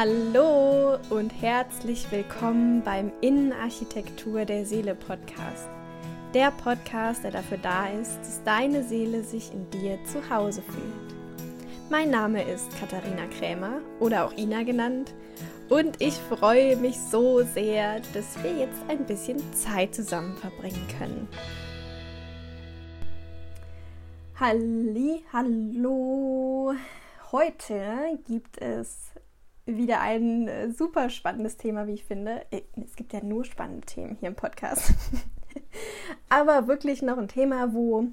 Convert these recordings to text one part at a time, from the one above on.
Hallo und herzlich willkommen beim Innenarchitektur der Seele Podcast. Der Podcast, der dafür da ist, dass deine Seele sich in dir zu Hause fühlt. Mein Name ist Katharina Krämer oder auch Ina genannt und ich freue mich so sehr, dass wir jetzt ein bisschen Zeit zusammen verbringen können. Halli, hallo. Heute gibt es wieder ein äh, super spannendes Thema, wie ich finde. Äh, es gibt ja nur spannende Themen hier im Podcast. Aber wirklich noch ein Thema, wo,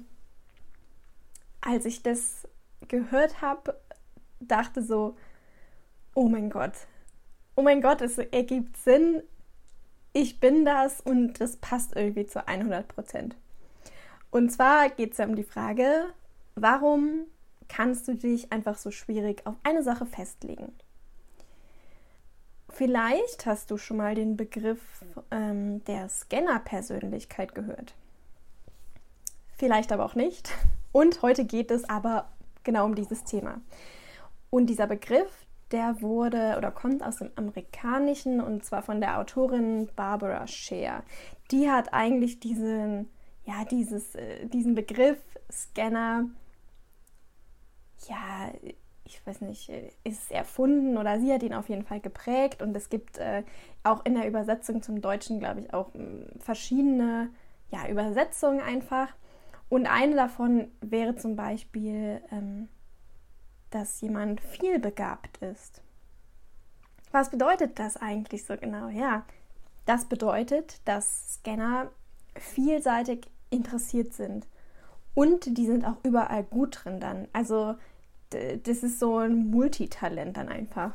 als ich das gehört habe, dachte so, oh mein Gott, oh mein Gott, es ergibt Sinn, ich bin das und das passt irgendwie zu 100 Prozent. Und zwar geht es ja um die Frage, warum kannst du dich einfach so schwierig auf eine Sache festlegen? Vielleicht hast du schon mal den Begriff ähm, der Scanner-Persönlichkeit gehört. Vielleicht aber auch nicht. Und heute geht es aber genau um dieses Thema. Und dieser Begriff, der wurde oder kommt aus dem Amerikanischen und zwar von der Autorin Barbara Scher. Die hat eigentlich diesen, ja, dieses, äh, diesen Begriff Scanner ja ich weiß nicht, äh, ist erfunden oder sie hat ihn auf jeden Fall geprägt und es gibt äh, auch in der Übersetzung zum Deutschen, glaube ich, auch mh, verschiedene ja, Übersetzungen einfach. Und eine davon wäre zum Beispiel, ähm, dass jemand vielbegabt ist. Was bedeutet das eigentlich so genau? Ja, das bedeutet, dass Scanner vielseitig interessiert sind und die sind auch überall gut drin dann. Also das ist so ein Multitalent dann einfach.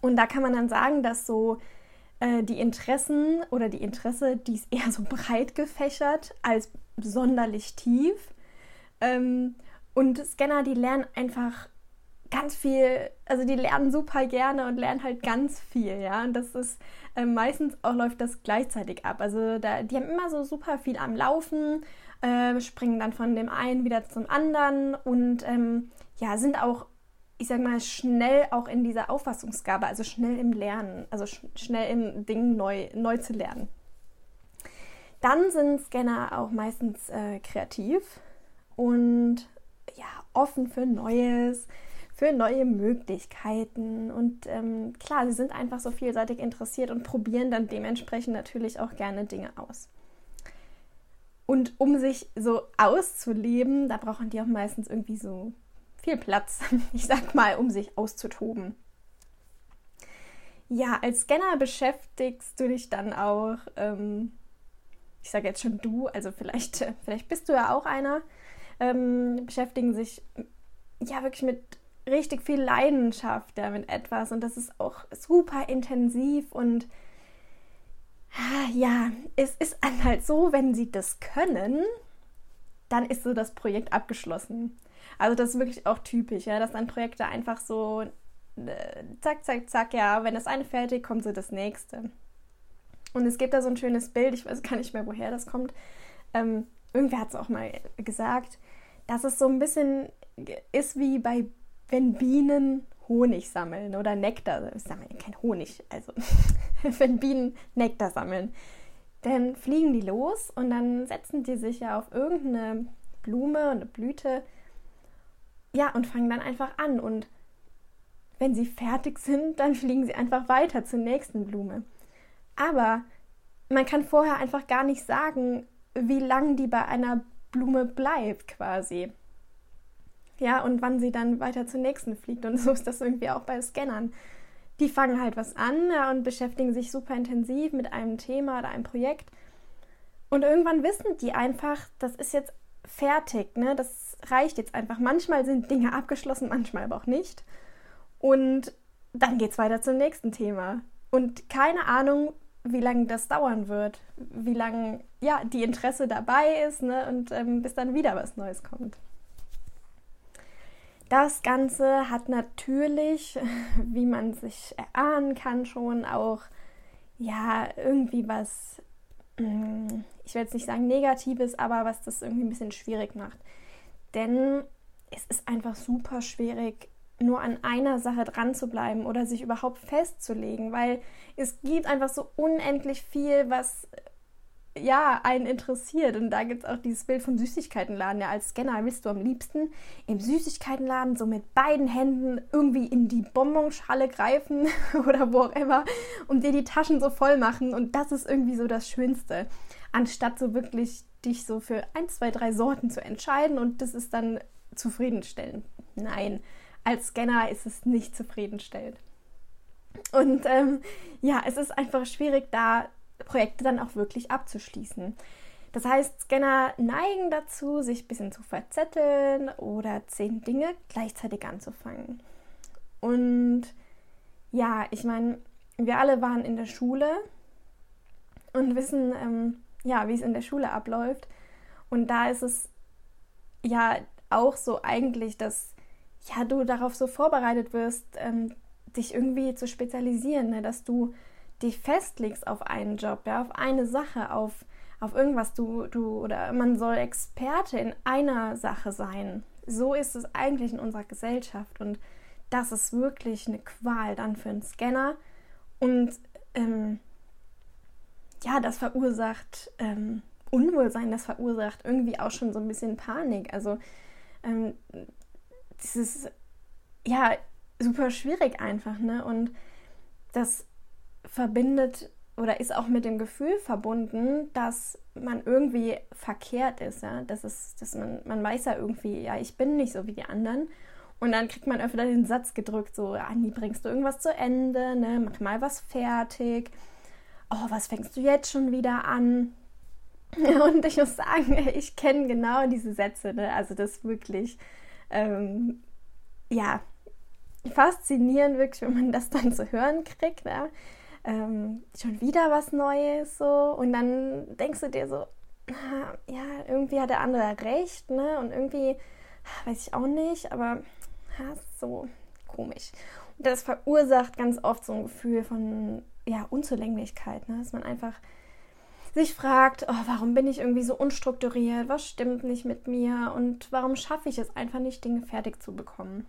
Und da kann man dann sagen, dass so äh, die Interessen oder die Interesse, die ist eher so breit gefächert als sonderlich tief. Ähm, und Scanner, die lernen einfach ganz viel, also die lernen super gerne und lernen halt ganz viel, ja. Und das ist äh, meistens auch läuft das gleichzeitig ab. Also da, die haben immer so super viel am Laufen, äh, springen dann von dem einen wieder zum anderen und ähm, ja, sind auch, ich sag mal, schnell auch in dieser Auffassungsgabe, also schnell im Lernen, also sch schnell im Ding neu, neu zu lernen. Dann sind Scanner auch meistens äh, kreativ und ja, offen für Neues, für neue Möglichkeiten. Und ähm, klar, sie sind einfach so vielseitig interessiert und probieren dann dementsprechend natürlich auch gerne Dinge aus. Und um sich so auszuleben, da brauchen die auch meistens irgendwie so viel Platz, ich sag mal, um sich auszutoben. Ja, als Scanner beschäftigst du dich dann auch, ähm, ich sage jetzt schon du, also vielleicht, vielleicht bist du ja auch einer, ähm, beschäftigen sich ja wirklich mit richtig viel Leidenschaft ja, mit etwas und das ist auch super intensiv und ah, ja, es ist halt so, wenn sie das können, dann ist so das Projekt abgeschlossen. Also das ist wirklich auch typisch, ja, dass dann Projekte einfach so äh, zack, zack, zack, ja, wenn das eine fertig, kommt so das nächste. Und es gibt da so ein schönes Bild, ich weiß gar nicht mehr, woher das kommt. Ähm, irgendwer hat es auch mal gesagt, dass es so ein bisschen ist wie bei, wenn Bienen Honig sammeln oder Nektar, sammeln kein Honig, also wenn Bienen Nektar sammeln, dann fliegen die los und dann setzen die sich ja auf irgendeine Blume, eine Blüte ja, und fangen dann einfach an. Und wenn sie fertig sind, dann fliegen sie einfach weiter zur nächsten Blume. Aber man kann vorher einfach gar nicht sagen, wie lange die bei einer Blume bleibt quasi. Ja, und wann sie dann weiter zur nächsten fliegt. Und so ist das irgendwie auch bei Scannern. Die fangen halt was an und beschäftigen sich super intensiv mit einem Thema oder einem Projekt. Und irgendwann wissen die einfach, das ist jetzt fertig, ne? Das reicht jetzt einfach. Manchmal sind Dinge abgeschlossen, manchmal aber auch nicht. Und dann geht es weiter zum nächsten Thema. Und keine Ahnung, wie lange das dauern wird, wie lange ja die Interesse dabei ist, ne? Und ähm, bis dann wieder was Neues kommt. Das Ganze hat natürlich, wie man sich erahnen kann, schon auch ja irgendwie was mm, ich will jetzt nicht sagen Negatives, aber was das irgendwie ein bisschen schwierig macht. Denn es ist einfach super schwierig, nur an einer Sache dran zu bleiben oder sich überhaupt festzulegen, weil es gibt einfach so unendlich viel, was ja, einen interessiert. Und da gibt es auch dieses Bild vom Süßigkeitenladen. Ja, als Scanner willst du am liebsten im Süßigkeitenladen so mit beiden Händen irgendwie in die Bonbonschale greifen oder wo auch immer und dir die Taschen so voll machen. Und das ist irgendwie so das Schönste. Anstatt so wirklich dich so für ein, zwei, drei Sorten zu entscheiden und das ist dann zufriedenstellend. Nein, als Scanner ist es nicht zufriedenstellend. Und ähm, ja, es ist einfach schwierig, da Projekte dann auch wirklich abzuschließen. Das heißt, Scanner neigen dazu, sich ein bisschen zu verzetteln oder zehn Dinge gleichzeitig anzufangen. Und ja, ich meine, wir alle waren in der Schule und wissen, ähm, ja, wie es in der Schule abläuft. Und da ist es ja auch so eigentlich, dass ja, du darauf so vorbereitet wirst, ähm, dich irgendwie zu spezialisieren, ne? dass du dich festlegst auf einen Job, ja, auf eine Sache, auf, auf irgendwas, du, du, oder man soll Experte in einer Sache sein. So ist es eigentlich in unserer Gesellschaft und das ist wirklich eine Qual dann für einen Scanner und ähm, ja, das verursacht ähm, Unwohlsein, das verursacht irgendwie auch schon so ein bisschen Panik. Also ähm, dieses ja super schwierig einfach, ne? Und das verbindet oder ist auch mit dem Gefühl verbunden, dass man irgendwie verkehrt ist, ja, das ist, dass man, man weiß ja irgendwie, ja, ich bin nicht so wie die anderen. Und dann kriegt man öfter den Satz gedrückt, so, Anni, bringst du irgendwas zu Ende, ne? Mach mal was fertig. Oh, was fängst du jetzt schon wieder an? Und ich muss sagen, ich kenne genau diese Sätze, ne? Also das wirklich, ähm, ja, faszinierend wirklich, wenn man das dann zu hören kriegt, ja? Ähm, schon wieder was Neues so und dann denkst du dir so, ja, irgendwie hat der andere recht, ne? Und irgendwie weiß ich auch nicht, aber ja, so komisch. Und das verursacht ganz oft so ein Gefühl von ja, Unzulänglichkeit, ne? dass man einfach sich fragt, oh, warum bin ich irgendwie so unstrukturiert, was stimmt nicht mit mir und warum schaffe ich es einfach nicht, Dinge fertig zu bekommen.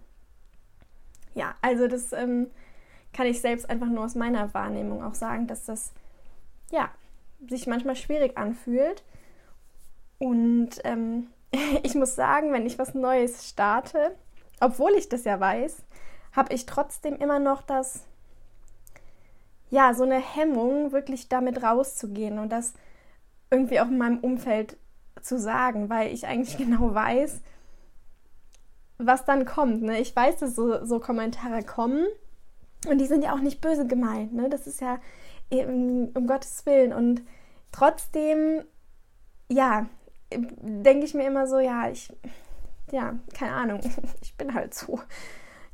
Ja, also das ähm, kann ich selbst einfach nur aus meiner Wahrnehmung auch sagen, dass das ja sich manchmal schwierig anfühlt. Und ähm, ich muss sagen, wenn ich was Neues starte, obwohl ich das ja weiß, habe ich trotzdem immer noch das, ja, so eine Hemmung, wirklich damit rauszugehen und das irgendwie auch in meinem Umfeld zu sagen, weil ich eigentlich genau weiß, was dann kommt. Ne? Ich weiß, dass so, so Kommentare kommen und die sind ja auch nicht böse gemeint, ne? Das ist ja eben um Gottes Willen. Und trotzdem, ja, denke ich mir immer so, ja, ich, ja, keine Ahnung, ich bin halt so.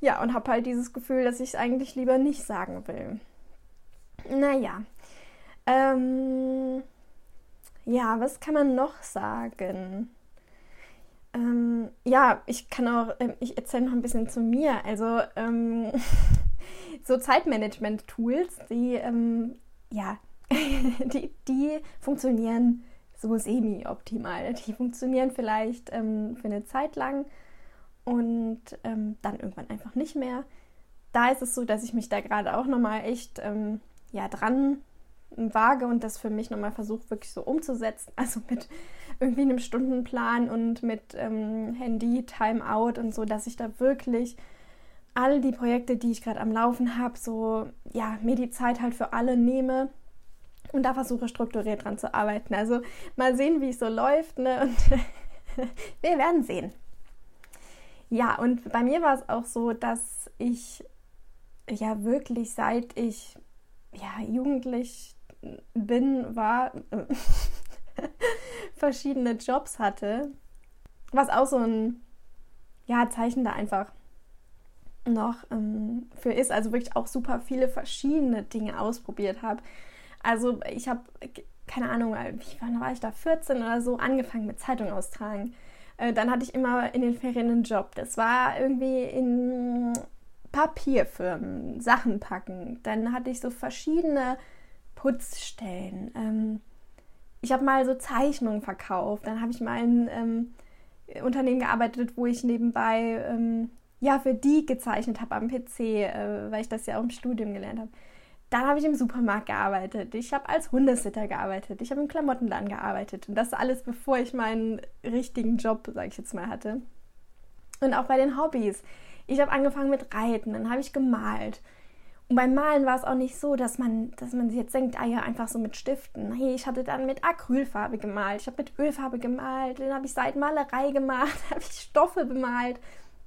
Ja, und habe halt dieses Gefühl, dass ich es eigentlich lieber nicht sagen will. Naja. Ähm, ja, was kann man noch sagen? Ähm, ja, ich kann auch, ähm, ich erzähle noch ein bisschen zu mir. Also, ähm, so Zeitmanagement-Tools, die, ähm, ja, die, die funktionieren so semi-optimal. Die funktionieren vielleicht ähm, für eine Zeit lang und ähm, dann irgendwann einfach nicht mehr. Da ist es so, dass ich mich da gerade auch nochmal echt ähm, ja, dran wage und das für mich nochmal versuche, wirklich so umzusetzen. Also mit irgendwie einem Stundenplan und mit ähm, Handy, Timeout und so, dass ich da wirklich all die Projekte, die ich gerade am Laufen habe, so, ja, mir die Zeit halt für alle nehme und da versuche strukturiert dran zu arbeiten. Also mal sehen, wie es so läuft, ne? Und wir werden sehen. Ja, und bei mir war es auch so, dass ich ja wirklich seit ich ja jugendlich bin, war verschiedene Jobs hatte, was auch so ein ja Zeichen da einfach noch ähm, für ist. Also wirklich auch super viele verschiedene Dinge ausprobiert habe. Also ich habe, keine Ahnung, äh, wie wann war ich da, 14 oder so, angefangen mit Zeitung austragen. Äh, dann hatte ich immer in den Ferien einen Job. Das war irgendwie in Papierfirmen, Sachen packen. Dann hatte ich so verschiedene Putzstellen. Ähm, ich habe mal so Zeichnungen verkauft. Dann habe ich mal in ähm, Unternehmen gearbeitet, wo ich nebenbei ähm, ja für die gezeichnet habe am PC, äh, weil ich das ja auch im Studium gelernt habe. Dann habe ich im Supermarkt gearbeitet. Ich habe als Hundesitter gearbeitet. Ich habe im Klamottenladen gearbeitet. Und das alles, bevor ich meinen richtigen Job, sage ich jetzt mal, hatte. Und auch bei den Hobbys. Ich habe angefangen mit Reiten, dann habe ich gemalt. Und beim Malen war es auch nicht so, dass man, dass man jetzt denkt, ah ja, einfach so mit Stiften. Hey, ich hatte dann mit Acrylfarbe gemalt, ich habe mit Ölfarbe gemalt, dann habe ich Seitenmalerei gemacht, habe ich Stoffe bemalt.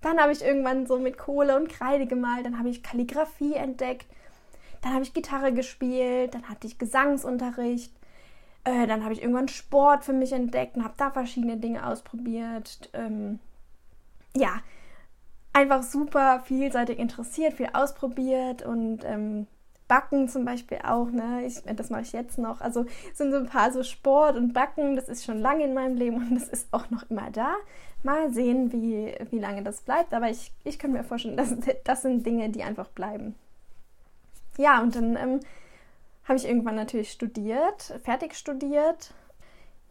Dann habe ich irgendwann so mit Kohle und Kreide gemalt, dann habe ich Kalligrafie entdeckt, dann habe ich Gitarre gespielt, dann hatte ich Gesangsunterricht, äh, dann habe ich irgendwann Sport für mich entdeckt und habe da verschiedene Dinge ausprobiert. Ähm, ja, einfach super vielseitig interessiert, viel ausprobiert und ähm, Backen zum Beispiel auch, ne? Ich, das mache ich jetzt noch. Also sind so ein paar so Sport und Backen, das ist schon lange in meinem Leben und das ist auch noch immer da. Mal sehen, wie, wie lange das bleibt, aber ich, ich kann mir vorstellen, das, das sind Dinge, die einfach bleiben. Ja, und dann ähm, habe ich irgendwann natürlich studiert, fertig studiert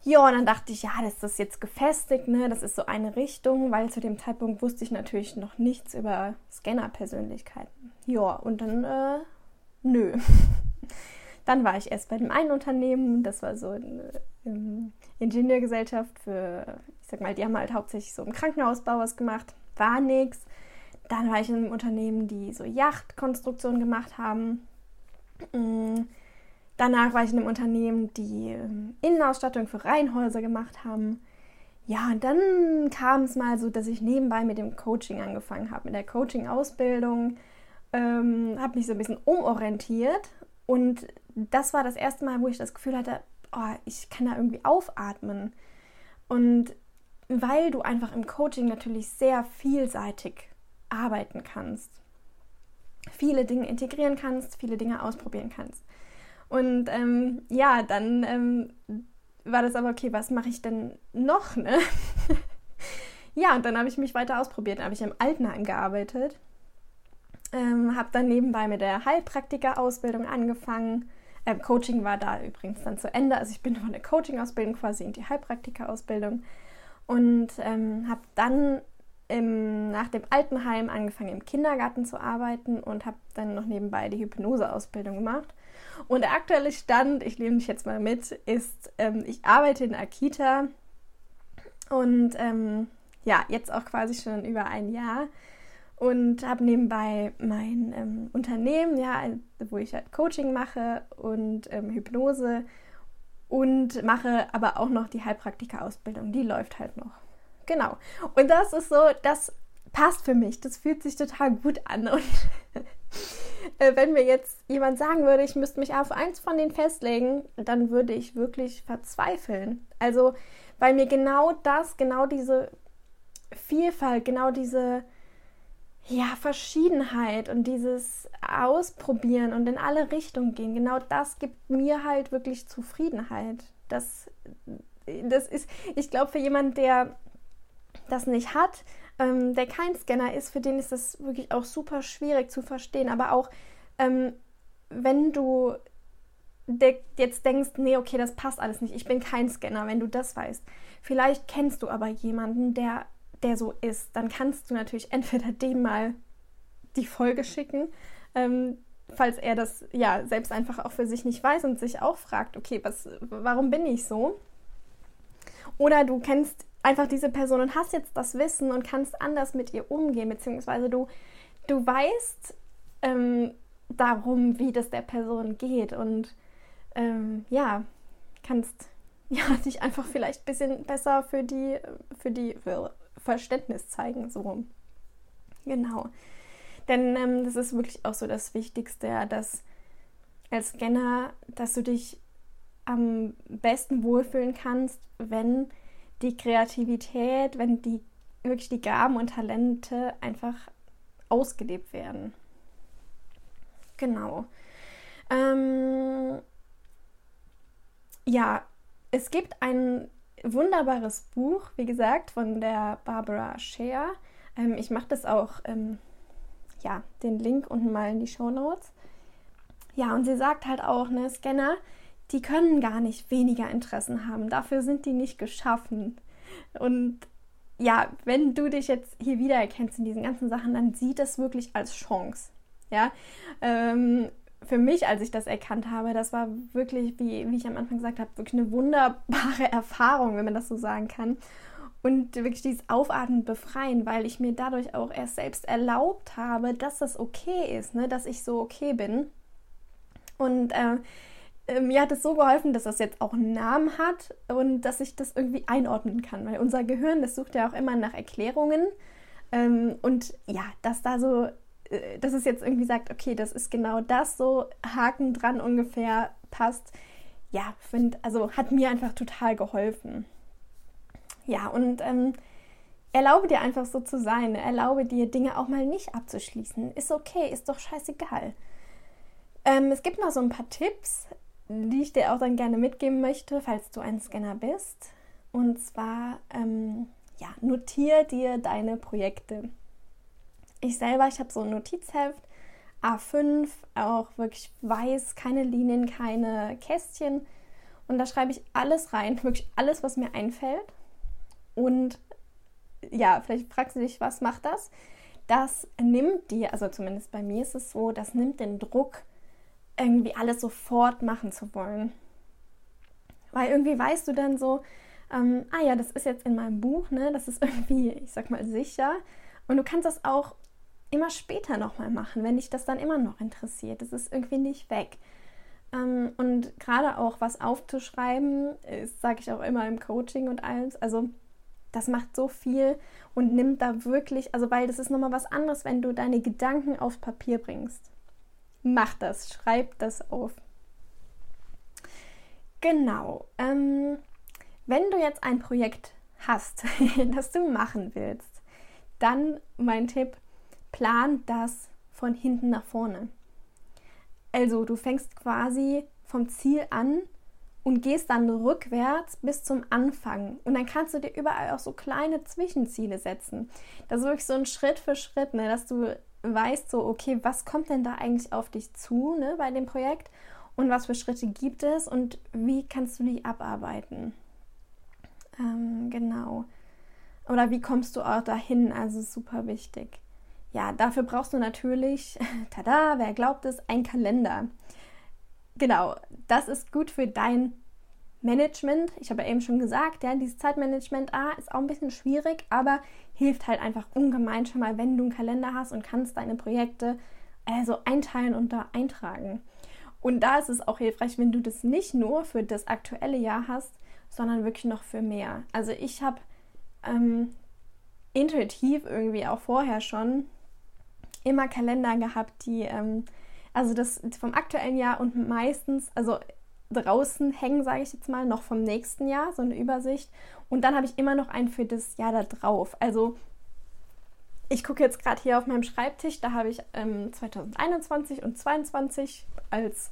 ja, und dann dachte ich, ja, das ist jetzt gefestigt, ne? Das ist so eine Richtung, weil zu dem Zeitpunkt wusste ich natürlich noch nichts über Scanner-Persönlichkeiten. Ja, und dann, äh, nö. dann war ich erst bei dem einen Unternehmen, das war so eine ähm, Ingenieurgesellschaft für, ich sag mal, die haben halt hauptsächlich so im Krankenhausbau was gemacht, war nix. Dann war ich in einem Unternehmen, die so Yachtkonstruktion gemacht haben. Mhm Danach war ich in einem Unternehmen, die ähm, Innenausstattung für Reihenhäuser gemacht haben. Ja, und dann kam es mal so, dass ich nebenbei mit dem Coaching angefangen habe, mit der Coaching-Ausbildung, ähm, habe mich so ein bisschen umorientiert und das war das erste Mal, wo ich das Gefühl hatte, oh, ich kann da irgendwie aufatmen. Und weil du einfach im Coaching natürlich sehr vielseitig arbeiten kannst, viele Dinge integrieren kannst, viele Dinge ausprobieren kannst. Und ähm, ja, dann ähm, war das aber, okay, was mache ich denn noch? Ne? ja, und dann habe ich mich weiter ausprobiert. Habe ich im Altenheim gearbeitet. Ähm, habe dann nebenbei mit der Heilpraktiker-Ausbildung angefangen. Ähm, Coaching war da übrigens dann zu Ende. Also ich bin von der Coaching-Ausbildung quasi in die Heilpraktiker-Ausbildung. Und ähm, habe dann im, nach dem Altenheim angefangen im Kindergarten zu arbeiten und habe dann noch nebenbei die Hypnose-Ausbildung gemacht. Und der aktuelle Stand, ich nehme dich jetzt mal mit, ist, ähm, ich arbeite in Akita und ähm, ja, jetzt auch quasi schon über ein Jahr und habe nebenbei mein ähm, Unternehmen, ja, wo ich halt Coaching mache und ähm, Hypnose und mache aber auch noch die Heilpraktika-Ausbildung. Die läuft halt noch. Genau. Und das ist so, das passt für mich. Das fühlt sich total gut an. Und äh, wenn mir jetzt jemand sagen würde, ich müsste mich auf eins von denen festlegen, dann würde ich wirklich verzweifeln. Also, weil mir genau das, genau diese Vielfalt, genau diese ja, Verschiedenheit und dieses Ausprobieren und in alle Richtungen gehen, genau das gibt mir halt wirklich Zufriedenheit. Das, das ist, ich glaube, für jemanden, der das nicht hat, ähm, der kein Scanner ist, für den ist das wirklich auch super schwierig zu verstehen. Aber auch ähm, wenn du de jetzt denkst, nee, okay, das passt alles nicht, ich bin kein Scanner, wenn du das weißt. Vielleicht kennst du aber jemanden, der, der so ist. Dann kannst du natürlich entweder dem mal die Folge schicken, ähm, falls er das ja selbst einfach auch für sich nicht weiß und sich auch fragt, okay, was, warum bin ich so? Oder du kennst einfach diese Person und hast jetzt das Wissen und kannst anders mit ihr umgehen, beziehungsweise du, du weißt ähm, darum, wie das der Person geht und ähm, ja, kannst ja, dich einfach vielleicht ein bisschen besser für die, für die Verständnis zeigen, so. Genau. Denn ähm, das ist wirklich auch so das Wichtigste, dass als Scanner, dass du dich am besten wohlfühlen kannst, wenn die Kreativität, wenn die wirklich die Gaben und Talente einfach ausgelebt werden. Genau. Ähm, ja, es gibt ein wunderbares Buch, wie gesagt, von der Barbara Scher. Ähm, ich mache das auch, ähm, ja, den Link unten mal in die Show Notes. Ja, und sie sagt halt auch, ne, Scanner die können gar nicht weniger Interessen haben. Dafür sind die nicht geschaffen. Und ja, wenn du dich jetzt hier wiedererkennst in diesen ganzen Sachen, dann sieht das wirklich als Chance. Ja, ähm, für mich, als ich das erkannt habe, das war wirklich, wie, wie ich am Anfang gesagt habe, wirklich eine wunderbare Erfahrung, wenn man das so sagen kann. Und wirklich dieses Aufatmen befreien, weil ich mir dadurch auch erst selbst erlaubt habe, dass das okay ist, ne? dass ich so okay bin. Und äh, äh, mir hat es so geholfen, dass das jetzt auch einen Namen hat und dass ich das irgendwie einordnen kann, weil unser Gehirn, das sucht ja auch immer nach Erklärungen. Ähm, und ja, dass da so, dass es jetzt irgendwie sagt, okay, das ist genau das, so Haken dran ungefähr passt. Ja, finde, also hat mir einfach total geholfen. Ja, und ähm, erlaube dir einfach so zu sein. Erlaube dir, Dinge auch mal nicht abzuschließen. Ist okay, ist doch scheißegal. Ähm, es gibt noch so ein paar Tipps, die ich dir auch dann gerne mitgeben möchte, falls du ein Scanner bist. Und zwar, ähm, ja, notier dir deine Projekte. Ich selber, ich habe so ein Notizheft, A5, auch wirklich weiß, keine Linien, keine Kästchen. Und da schreibe ich alles rein, wirklich alles, was mir einfällt. Und ja, vielleicht fragst du dich, was macht das? Das nimmt dir, also zumindest bei mir ist es so, das nimmt den Druck irgendwie alles sofort machen zu wollen. Weil irgendwie weißt du dann so, ähm, ah ja, das ist jetzt in meinem Buch, ne? Das ist irgendwie, ich sag mal, sicher. Und du kannst das auch immer später nochmal machen, wenn dich das dann immer noch interessiert. Das ist irgendwie nicht weg. Ähm, und gerade auch was aufzuschreiben, sage ich auch immer im Coaching und alles. Also das macht so viel und nimmt da wirklich, also weil das ist nochmal was anderes, wenn du deine Gedanken aufs Papier bringst mach das, schreib das auf. Genau. Ähm, wenn du jetzt ein Projekt hast, das du machen willst, dann mein Tipp, plan das von hinten nach vorne. Also du fängst quasi vom Ziel an und gehst dann rückwärts bis zum Anfang. Und dann kannst du dir überall auch so kleine Zwischenziele setzen. Das ist wirklich so ein Schritt für Schritt, ne, dass du weißt, so, okay, was kommt denn da eigentlich auf dich zu ne, bei dem Projekt und was für Schritte gibt es und wie kannst du die abarbeiten? Ähm, genau. Oder wie kommst du auch dahin? Also super wichtig. Ja, dafür brauchst du natürlich, tada, wer glaubt es, ein Kalender. Genau, das ist gut für dein Management. Ich habe ja eben schon gesagt, ja, dieses Zeitmanagement A ist auch ein bisschen schwierig, aber hilft halt einfach ungemein schon mal, wenn du einen Kalender hast und kannst deine Projekte also einteilen und da eintragen. Und da ist es auch hilfreich, wenn du das nicht nur für das aktuelle Jahr hast, sondern wirklich noch für mehr. Also ich habe ähm, intuitiv irgendwie auch vorher schon immer Kalender gehabt, die ähm, also das vom aktuellen Jahr und meistens, also draußen hängen, sage ich jetzt mal, noch vom nächsten Jahr, so eine Übersicht. Und dann habe ich immer noch einen für das Jahr da drauf. Also ich gucke jetzt gerade hier auf meinem Schreibtisch, da habe ich ähm, 2021 und 2022 als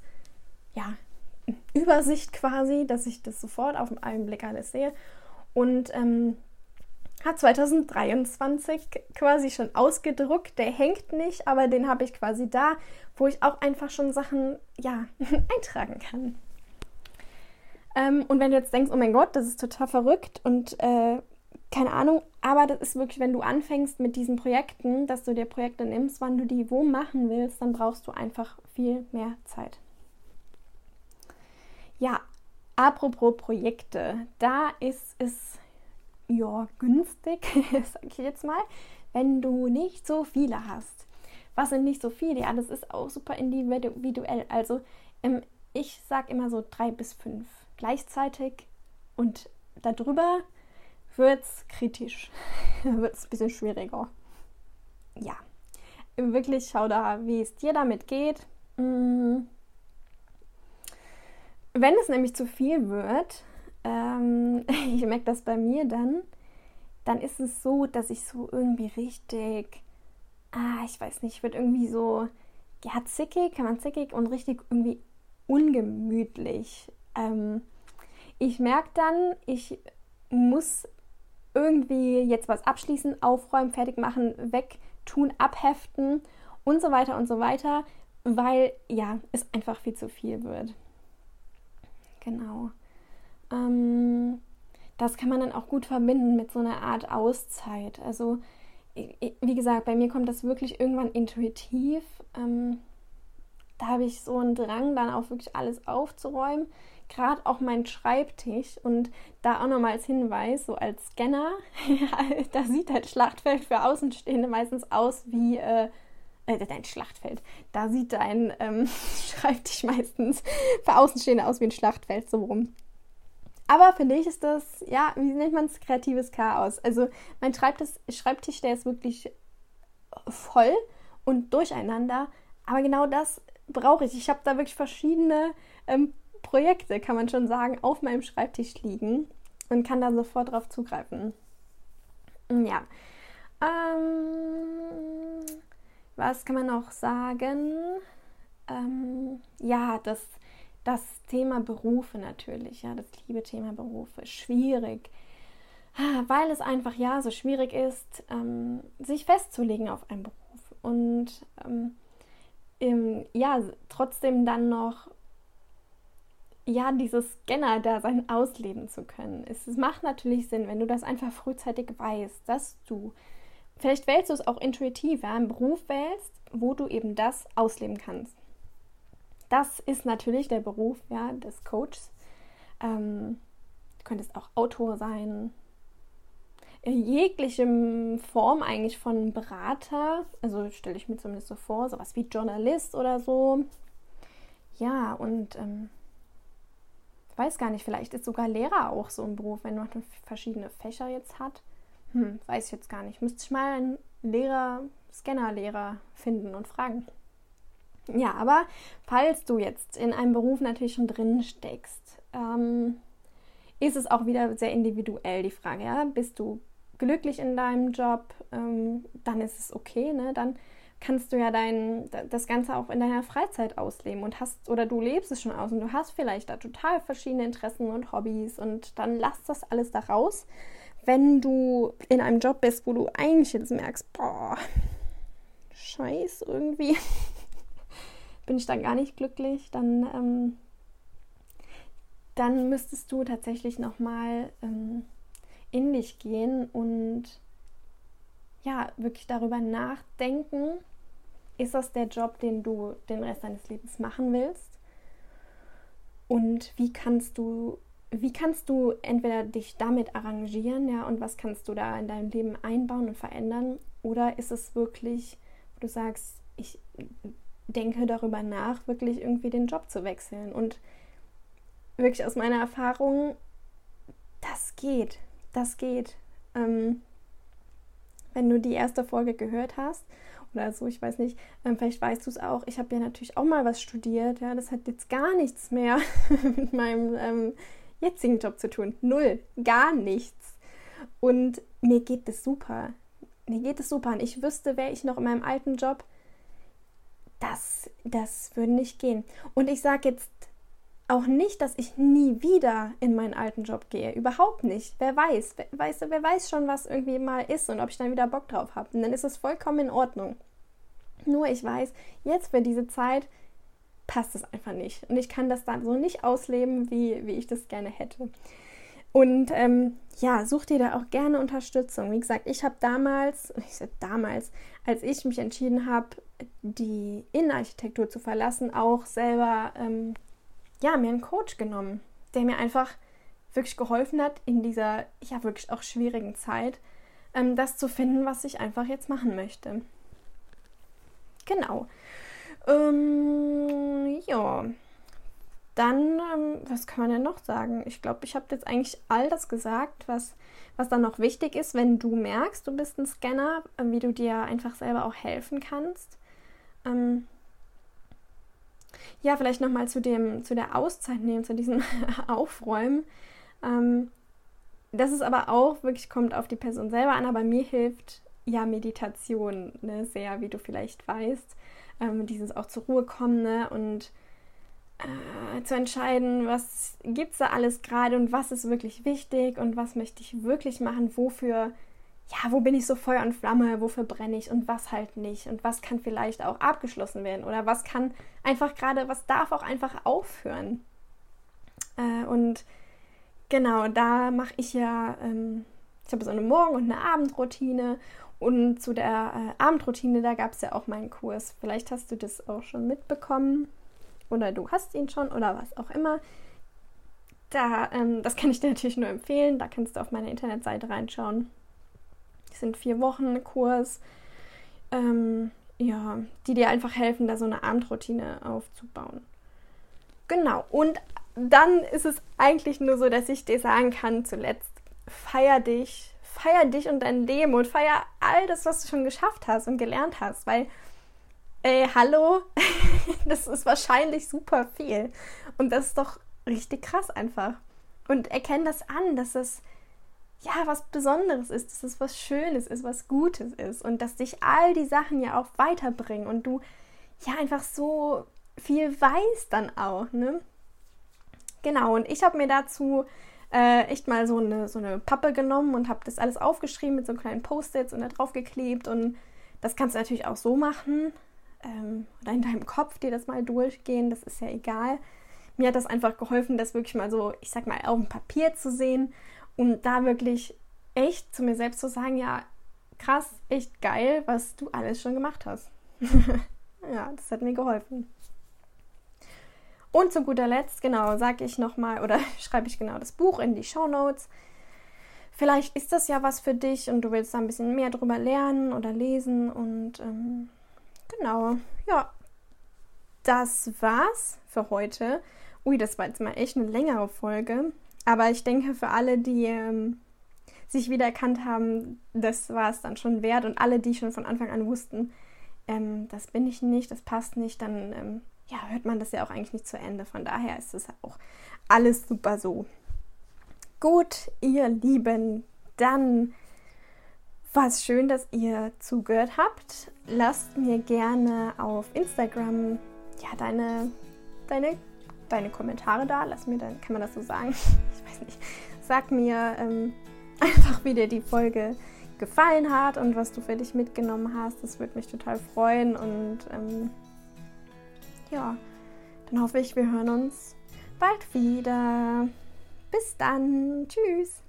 ja, Übersicht quasi, dass ich das sofort auf einen Blick alles sehe. Und ähm, hat 2023 quasi schon ausgedruckt. Der hängt nicht, aber den habe ich quasi da, wo ich auch einfach schon Sachen ja eintragen kann. Ähm, und wenn du jetzt denkst, oh mein Gott, das ist total verrückt und äh, keine Ahnung, aber das ist wirklich, wenn du anfängst mit diesen Projekten, dass du dir Projekte nimmst, wann du die wo machen willst, dann brauchst du einfach viel mehr Zeit. Ja, apropos Projekte, da ist es ja günstig, sag ich jetzt mal, wenn du nicht so viele hast. Was sind nicht so viele? Ja, das ist auch super individuell. Also ähm, ich sag immer so drei bis fünf gleichzeitig und darüber wird es kritisch, wird es ein bisschen schwieriger. Ja, wirklich schau da, wie es dir damit geht. Mm. Wenn es nämlich zu viel wird, ähm, ich merke das bei mir dann, dann ist es so, dass ich so irgendwie richtig, ah, ich weiß nicht, wird irgendwie so, ja, zickig, kann man zickig und richtig irgendwie ungemütlich. Ähm, ich merke dann, ich muss irgendwie jetzt was abschließen, aufräumen, fertig machen, wegtun, abheften und so weiter und so weiter, weil ja, es einfach viel zu viel wird. Genau. Ähm, das kann man dann auch gut verbinden mit so einer Art Auszeit. Also, wie gesagt, bei mir kommt das wirklich irgendwann intuitiv. Ähm, da habe ich so einen Drang, dann auch wirklich alles aufzuräumen. Gerade auch mein Schreibtisch und da auch nochmal als Hinweis, so als Scanner, da sieht halt Schlachtfeld für Außenstehende meistens aus wie äh, äh, dein Schlachtfeld. Da sieht dein ähm, Schreibtisch meistens für Außenstehende aus wie ein Schlachtfeld, so rum. Aber finde ich, ist das, ja, wie nennt man es, kreatives Chaos. Also mein Schreibtisch, Schreibtisch, der ist wirklich voll und durcheinander. Aber genau das brauche ich. Ich habe da wirklich verschiedene ähm, Projekte, kann man schon sagen, auf meinem Schreibtisch liegen und kann da sofort drauf zugreifen. Ja. Ähm, was kann man noch sagen? Ähm, ja, das, das Thema Berufe natürlich, ja, das liebe Thema Berufe, schwierig, ah, weil es einfach ja so schwierig ist, ähm, sich festzulegen auf einen Beruf und ähm, im, ja, trotzdem dann noch ja, dieses Scanner-Dasein ausleben zu können. Es macht natürlich Sinn, wenn du das einfach frühzeitig weißt, dass du Vielleicht wählst du es auch intuitiv, ja, einen Beruf wählst, wo du eben das ausleben kannst. Das ist natürlich der Beruf ja, des Coaches. Ähm, du könntest auch Autor sein. In jeglichem Form eigentlich von Berater, also stelle ich mir zumindest so vor, sowas wie Journalist oder so. Ja, und ähm, weiß gar nicht, vielleicht ist sogar Lehrer auch so ein Beruf, wenn man verschiedene Fächer jetzt hat. Hm, weiß ich jetzt gar nicht. Müsste ich mal einen Lehrer, Scannerlehrer finden und fragen. Ja, aber falls du jetzt in einem Beruf natürlich schon drin steckst, ähm, ist es auch wieder sehr individuell die Frage. Ja? Bist du glücklich in deinem Job, ähm, dann ist es okay, ne? Dann kannst du ja dein, das Ganze auch in deiner Freizeit ausleben und hast, oder du lebst es schon aus und du hast vielleicht da total verschiedene Interessen und Hobbys und dann lass das alles da raus wenn du in einem Job bist, wo du eigentlich jetzt merkst, boah, scheiß irgendwie, bin ich dann gar nicht glücklich, dann, ähm, dann müsstest du tatsächlich nochmal ähm, in dich gehen und ja, wirklich darüber nachdenken, ist das der Job, den du den Rest deines Lebens machen willst? Und wie kannst du wie kannst du entweder dich damit arrangieren, ja, und was kannst du da in deinem Leben einbauen und verändern? Oder ist es wirklich, wo du sagst, ich denke darüber nach, wirklich irgendwie den Job zu wechseln? Und wirklich aus meiner Erfahrung, das geht, das geht. Ähm, wenn du die erste Folge gehört hast oder so, ich weiß nicht, ähm, vielleicht weißt du es auch, ich habe ja natürlich auch mal was studiert, ja, das hat jetzt gar nichts mehr mit meinem ähm, jetzigen Job zu tun. Null, gar nichts. Und mir geht es super. Mir geht es super. Und ich wüsste, wäre ich noch in meinem alten Job, das, das würde nicht gehen. Und ich sage jetzt auch nicht, dass ich nie wieder in meinen alten Job gehe. Überhaupt nicht. Wer weiß, wer, weißt wer weiß schon, was irgendwie mal ist und ob ich dann wieder Bock drauf habe. Und dann ist es vollkommen in Ordnung. Nur ich weiß, jetzt für diese Zeit passt es einfach nicht. Und ich kann das dann so nicht ausleben, wie, wie ich das gerne hätte. Und ähm, ja, such dir da auch gerne Unterstützung. Wie gesagt, ich habe damals, ich sag damals, als ich mich entschieden habe, die Innenarchitektur zu verlassen, auch selber ähm, ja, mir einen Coach genommen, der mir einfach wirklich geholfen hat, in dieser ja wirklich auch schwierigen Zeit, ähm, das zu finden, was ich einfach jetzt machen möchte. Genau. Ähm, ja. Dann, ähm, was kann man denn noch sagen? Ich glaube, ich habe jetzt eigentlich all das gesagt, was, was dann noch wichtig ist, wenn du merkst, du bist ein Scanner, äh, wie du dir einfach selber auch helfen kannst. Ähm, ja, vielleicht nochmal zu zu der Auszeit nehmen, zu diesem Aufräumen. Ähm, das ist aber auch wirklich, kommt auf die Person selber an, aber mir hilft ja Meditation ne, sehr, wie du vielleicht weißt ähm, dieses auch zur Ruhe kommen ne? und äh, zu entscheiden, was gibt es da alles gerade und was ist wirklich wichtig und was möchte ich wirklich machen, wofür, ja, wo bin ich so Feuer und Flamme, wofür brenne ich und was halt nicht und was kann vielleicht auch abgeschlossen werden oder was kann einfach gerade, was darf auch einfach aufhören. Äh, und genau, da mache ich ja, ähm, ich habe so eine Morgen- und eine Abendroutine. Und zu der äh, Abendroutine, da gab es ja auch meinen Kurs. Vielleicht hast du das auch schon mitbekommen oder du hast ihn schon oder was auch immer. Da, ähm, das kann ich dir natürlich nur empfehlen. Da kannst du auf meine Internetseite reinschauen. Das sind vier Wochen Kurs, ähm, ja, die dir einfach helfen, da so eine Abendroutine aufzubauen. Genau. Und dann ist es eigentlich nur so, dass ich dir sagen kann, zuletzt, feier dich, feier dich und dein Leben und feier all das, was du schon geschafft hast und gelernt hast, weil, ey, hallo, das ist wahrscheinlich super viel. Und das ist doch richtig krass einfach. Und erkenn das an, dass es ja was Besonderes ist, dass es was Schönes ist, was Gutes ist und dass dich all die Sachen ja auch weiterbringen und du ja einfach so viel weißt dann auch, ne? Genau, und ich habe mir dazu äh, echt mal so eine, so eine Pappe genommen und habe das alles aufgeschrieben mit so kleinen Post-its und da drauf geklebt und das kannst du natürlich auch so machen ähm, oder in deinem Kopf dir das mal durchgehen, das ist ja egal mir hat das einfach geholfen, das wirklich mal so, ich sag mal, auf dem Papier zu sehen und da wirklich echt zu mir selbst zu sagen, ja, krass, echt geil, was du alles schon gemacht hast. ja, das hat mir geholfen. Und zu guter Letzt, genau, sage ich nochmal oder schreibe ich genau das Buch in die Show Notes. Vielleicht ist das ja was für dich und du willst da ein bisschen mehr drüber lernen oder lesen. Und ähm, genau, ja, das war's für heute. Ui, das war jetzt mal echt eine längere Folge. Aber ich denke, für alle, die ähm, sich wiedererkannt haben, das war es dann schon wert. Und alle, die schon von Anfang an wussten, ähm, das bin ich nicht, das passt nicht, dann ähm, ja, hört man das ja auch eigentlich nicht zu Ende. Von daher ist es auch alles super so. Gut, ihr Lieben, dann war es schön, dass ihr zugehört habt. Lasst mir gerne auf Instagram ja, deine, deine deine Kommentare da. Lass mir dann, kann man das so sagen? Ich weiß nicht. Sag mir ähm, einfach, wie dir die Folge gefallen hat und was du für dich mitgenommen hast. Das würde mich total freuen. Und ähm, ja, dann hoffe ich, wir hören uns bald wieder. Bis dann. Tschüss.